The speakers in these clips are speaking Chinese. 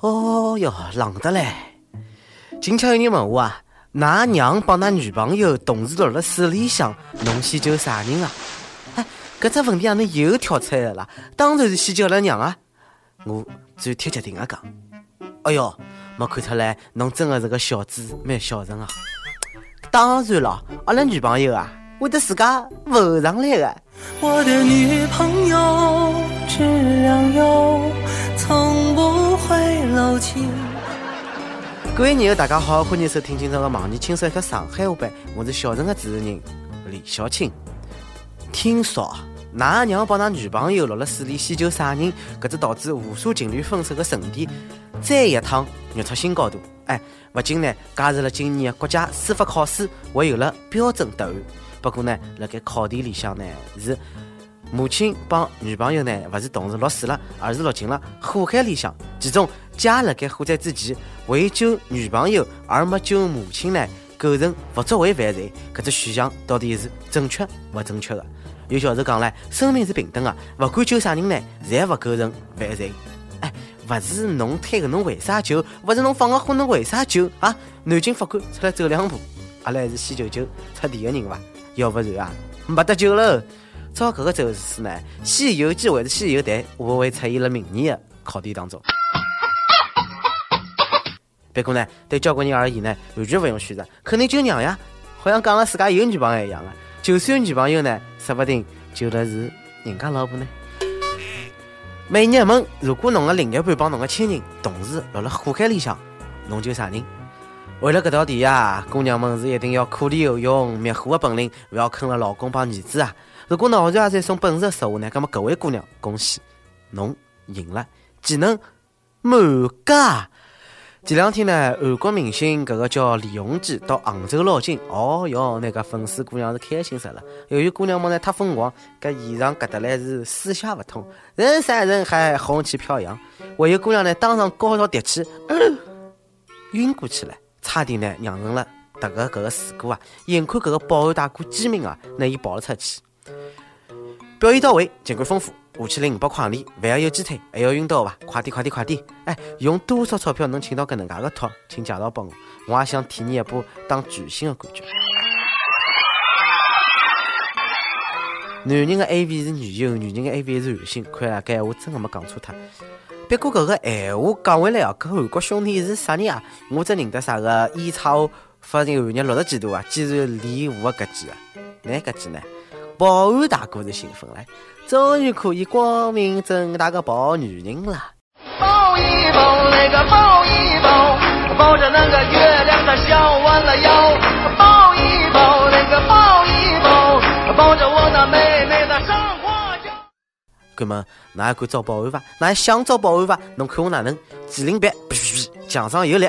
哦哟，冷得嘞！今朝有人问我啊，㑚娘帮㑚女朋友同时落了水里向，侬先救啥人啊？哎，搿只问题让侬又跳出来了！当然是先救阿拉娘啊！我最贴决定的讲，哎哟，没看出来侬真的是个小子，蛮孝顺啊！当然了，阿拉女朋友啊，会得自家浮上来的。我的女朋友质量优，从会漏气。各位朋友，大家好，欢迎收听今朝的网易轻松一刻上海话版，我是小陈的主持人李小青。听说，㑚娘帮㑚女朋友落了水里先救啥人？搿只导致无数情侣分手的神殿，再一趟跃出新高度。哎，不仅呢加入了今年的国家司法考试，还有了标准答案。不过呢，辣盖考题里向呢，是母亲帮女朋友呢，勿是同时落水了，而是落进了火海里向。其中，家辣盖火灾之前为救女朋友而没救母亲呢，构成不作为犯罪。搿只选项到底是正确勿正确的？有教授讲唻，生命是平等的，勿管救啥人呢，侪勿构成犯罪。哎，勿是侬推个侬为啥救？勿是侬放个火侬为啥救？啊，南京法官出来走两步，阿拉还是先救救出题的人伐？要不然啊，没得救了。照搿个走势呢，《西游记》还是《西游记》会会出现了明年的考题当中。不过呢，对交关人而言呢，完全勿用选择，肯定就娘呀。好像讲了自家有女朋友一样的，就算有女朋友呢，说不定救的是人家老婆呢。每日问：如果侬的另一半帮侬的亲人同时落了火海里向，侬救啥人？为了搿道题呀，姑娘们是一定要苦练游泳、灭火的本领，勿要坑了老公帮儿子啊！如果脑残也在送本事的实话呢，那么各位姑娘，恭喜侬赢了，技能满加。前两天呢，韩国明星搿个叫李弘基到杭州捞金，哦哟，那个粉丝姑娘是开心死了。由于姑娘们呢太疯狂，搿现场搿得来是四下勿通，人山人海，红旗飘扬，还有姑娘呢当场高潮迭起，晕过去了。差点呢酿成了迭个搿个事故啊！眼看搿个保安大哥机敏啊，拿伊抱了出去。表演到位，尽管丰富，五千零五百块钿，还要有鸡腿，还要晕倒伐？快点快点快点！哎，用多少钞票能请到搿能介个托？请介绍拨我，我也想体验一把当巨星的感觉。男人的 A V 是女优，女人的 A V 是男星，看来搿闲话真的没讲错他。不过搿个闲话讲回来哦，搿韩国兄弟是啥人啊？我只认得啥个烟草发现寒日六十几度啊，竟然离湖的搿记啊？那搿记呢？保安大哥是兴奋了，终于可以光明正大的抱女人了。抱一抱那个抱一抱，抱着那个月亮它笑弯了腰。抱一抱那个抱一抱，抱着我那妹妹的上花轿。哥们，哪还敢找保安伐？哪还想找保安伐？侬看我哪能？麒麟臂，墙上有力。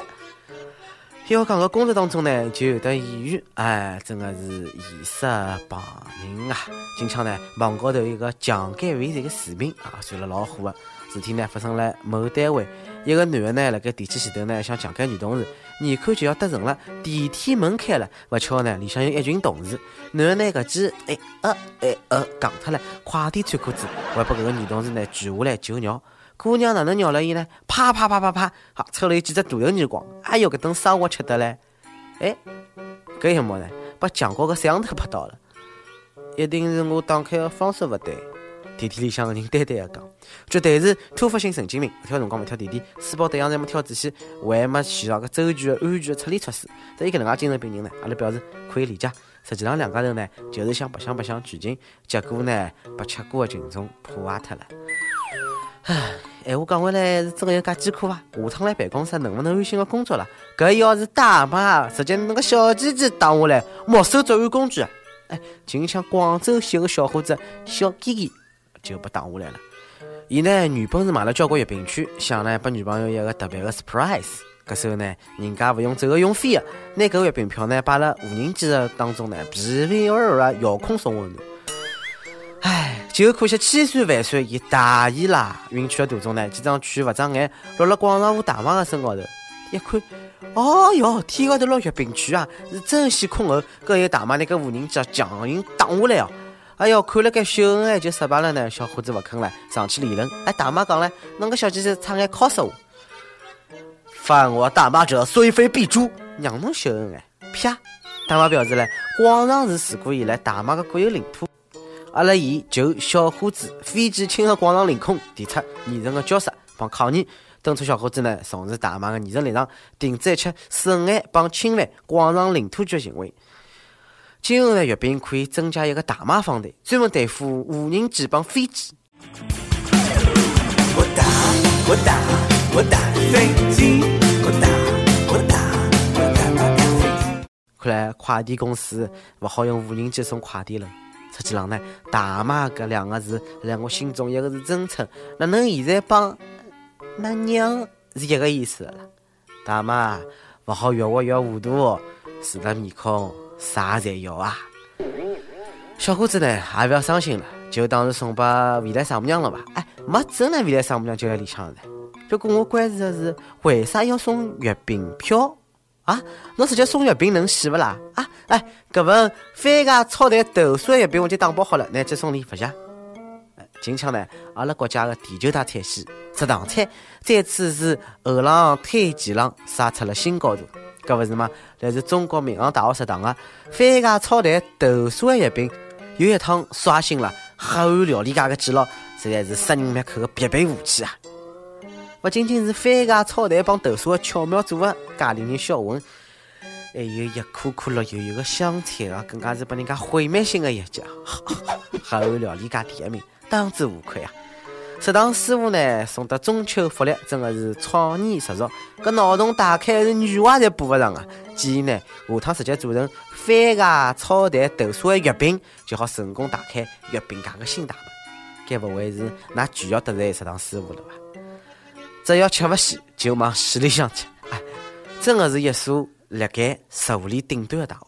要讲个工作当中呢，就有的演员，哎，真的是艺术旁人啊！今朝呢，网高头一个强奸犯罪个视频啊，传了老火的。事体呢发生了某单位，一个男的呢，辣盖电梯前头呢，想强奸女同事，眼看就要得逞了，电梯门开了，不巧呢，里向有一群同事，男的呢搿记哎呃哎呃讲脱了，快点穿裤子，还把搿个女同事呢举下来救尿。姑娘哪能尿了伊呢？啪啪啪啪啪，好抽了伊几只大头耳光。哎哟，搿顿生活吃得嘞！哎，搿一幕呢，把墙角个摄像头拍到了。一定是我打开的方式勿对。电梯里向个人呆呆的讲，绝对是突发性神经病。跳辰光勿跳电梯，书包对象侪没挑仔细，还没系上个周全的安全的撤离措施。对于搿能介精神病人呢，阿拉表示可以理解。实际上两家头呢，就是想白相白相剧情，结果呢，被吃过的群众破坏脱了。唉，闲话讲回来，是真有介艰苦伐？下趟来办公室能不能安心的工作了？搿要是大妈直接那个小鸡鸡打下来，没收作案工具啊！哎，就像广州西个小伙子小 Kiki 就被打下来了。伊呢，原本是买了交关月饼券，想呢拨女朋友一个特别的 surprise。搿时候呢，人家勿用走个用飞的，拿搿月饼票呢摆辣无人机的当中呢，皮皮尔尔遥控送温暖。唉，就可惜千算万算，伊大意啦！运去的途中呢，几张券勿长眼，落了广场舞大妈的身高头。一看，哦哟，天高头落月饼券啊，是真险困候！搿有大妈那个无人机强行打下来哦！哎哟，看了该秀恩爱就失败了呢。小伙子勿肯了，上去理论。哎，大妈讲了，侬个小鸡鸡差眼敲死我。犯我大妈者，虽非必诛。让侬秀恩爱，啪！大妈表示嘞，广场是自古以来大妈的国有领土。阿拉以就小伙子飞机侵入广场领空提出严正的交涉帮抗议，敦促小伙子呢重视大妈的严正立场，停止一切损害帮侵犯广场领土权行为。今后呢，阅兵可以增加一个大妈方队，专门对付无人机帮飞机。我打我打我打飞机，我打我打我打打飞机。看来快递公司不好用无人机送快递了。实际上呢，大妈搿两个字，在我心中一个是真称，哪能现在帮那娘是一个意思了？大妈勿好越活越糊涂，除了面孔啥侪要啊！小伙子呢，也勿要伤心了，就当是送拨未来丈母娘了吧？哎，没准呢未来丈母娘就在里向呢。不过我关注的是，为啥要送月饼票？啊，侬直接送月饼能死不啦？啊，哎，搿份番茄炒蛋豆沙月饼我就打包好了，拿去送礼勿谢。近腔呢，阿拉国家的第九大菜系食堂菜再次是后浪推前浪，杀出了新高度。搿勿是吗？来自中国民航大学食堂的番茄炒蛋豆沙月饼，又一趟刷新了黑暗料理界的记录，实在是杀人灭口的必备武器啊！不仅仅是番茄炒蛋帮豆沙巧妙组合，介令人销魂，还有一颗颗绿油油的香菜啊，更加是拨人家毁灭性的一击，黑暗料理界第一名，当之无愧啊！食堂师傅呢送的中秋福利真的是创意十足，搿脑洞大开是女娃侪补勿上啊！建议呢下趟直接做成番茄炒蛋豆沙的月饼，就好成功打开月饼界的新大门。该不会是那巨要得罪食堂师傅了吧？只要吃勿死，就往死里向吃。哎，真的是一所辣盖食物链顶端的大学。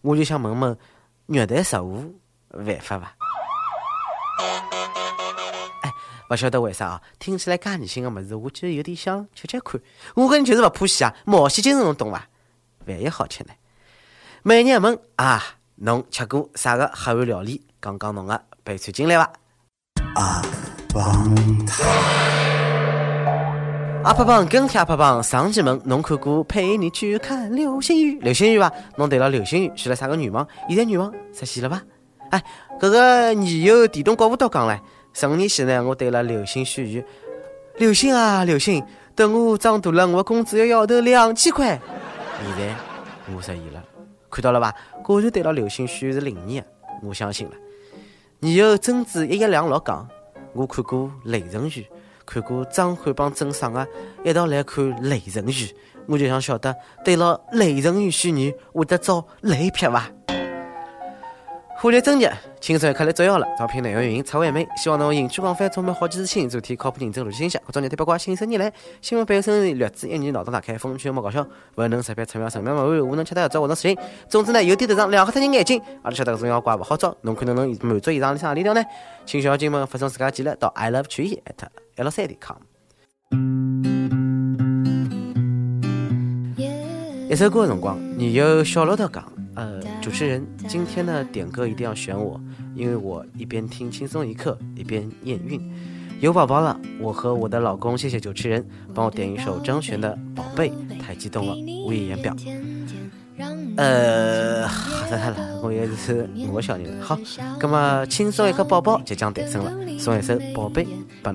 我就想问问，虐待食物违法伐？哎，勿晓得为啥啊？听起来介恶心的物事，我居然有点想吃吃看。我个人就是勿怕死啊，冒险精神侬懂伐？万一好吃呢？每日问啊，侬吃过啥个黑暗料理？讲讲侬的悲惨经历伐？啊，棒糖。阿帕棒跟帖阿帕棒上期问侬看过陪你去看流星雨？流星雨伐？侬对了流星雨许了啥个愿望？现在愿望实现了伐？哎，搿个女友电动刮胡刀讲唻，十五年前呢，我对了流星许愿，流星啊流星，等我长大了，我工资要要头两千块。现在我实现了，看到了伐？果然对了流星许是灵验，我相信了。女友贞子一一两六讲，我看过雷神雨。看过张翰帮郑爽的一道来看雷神雨，我就想晓得对了雷神雨许愿会得遭雷劈伐？虎年正日，轻松一刻来造谣了。招聘内容运营蔡伟梅，希望能兴趣广泛，充满好奇之心，主题靠谱认真逻辑信息。各种热点八卦，信手拈来。新闻本身，略知一二，脑洞大开，风趣幽默搞笑，勿能识别出妙神妙妙无能吃得着活动视频。总之呢，有点头上，两黑脱人眼睛，阿拉晓得搿种妖怪勿好找。侬看侬能满足以上里向何里条呢？请小精们发送自家简历到 i love 曲艺 at l 三点 com。一首歌的辰光，你有小骆驼讲。呃，主持人，今天呢点歌一定要选我，因为我一边听轻松一刻，一边验孕。有宝宝了，我和我的老公，谢谢主持人帮我点一首张悬的《宝贝》，太激动了，无以言表。呃，吓死他了，我也是我小人。好，那么轻松一刻宝宝即将诞生了，送一首《宝贝》给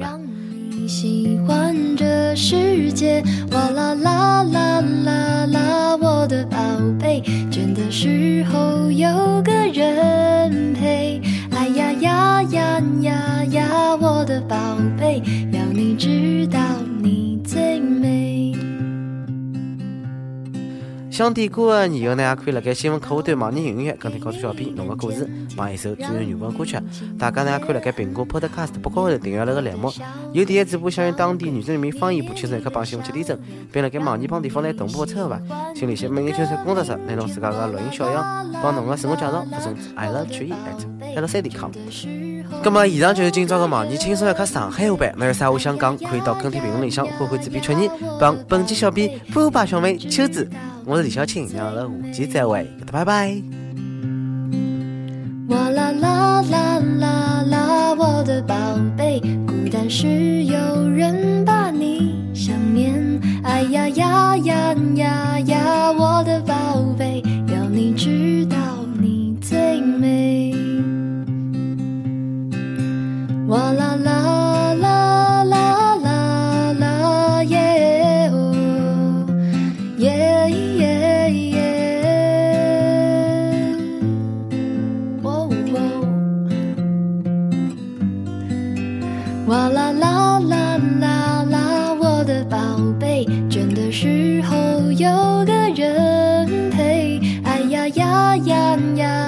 你。喜欢这世界，哇啦啦啦啦啦，我的宝贝。倦的时候有个人陪，哎呀呀呀呀呀，我的宝贝，要你知想点歌的友呢，也可以辣盖新闻客户端网易云音乐跟帖告诉小编侬个故事，放一首最有缘分歌曲。大家呢，可以辣盖苹果 Podcast 播客后头订阅了个栏目，有第一主播想用当地原汁原味方言播轻松一刻帮新闻七点钟，并辣盖网易帮地方来同步播出吧。请联系每日青山工作室，拿侬自家个录音小样，帮侬个自我介绍发送至 i love 曲艺 at l c 点 com。那么以上就是今朝的网易轻松一刻上海话版，没有啥话想讲，可以到跟帖评论里向或或主编曲艺帮本期小编波霸小妹秋子。我是李小青，让阿拉下期再会，拜拜。有个人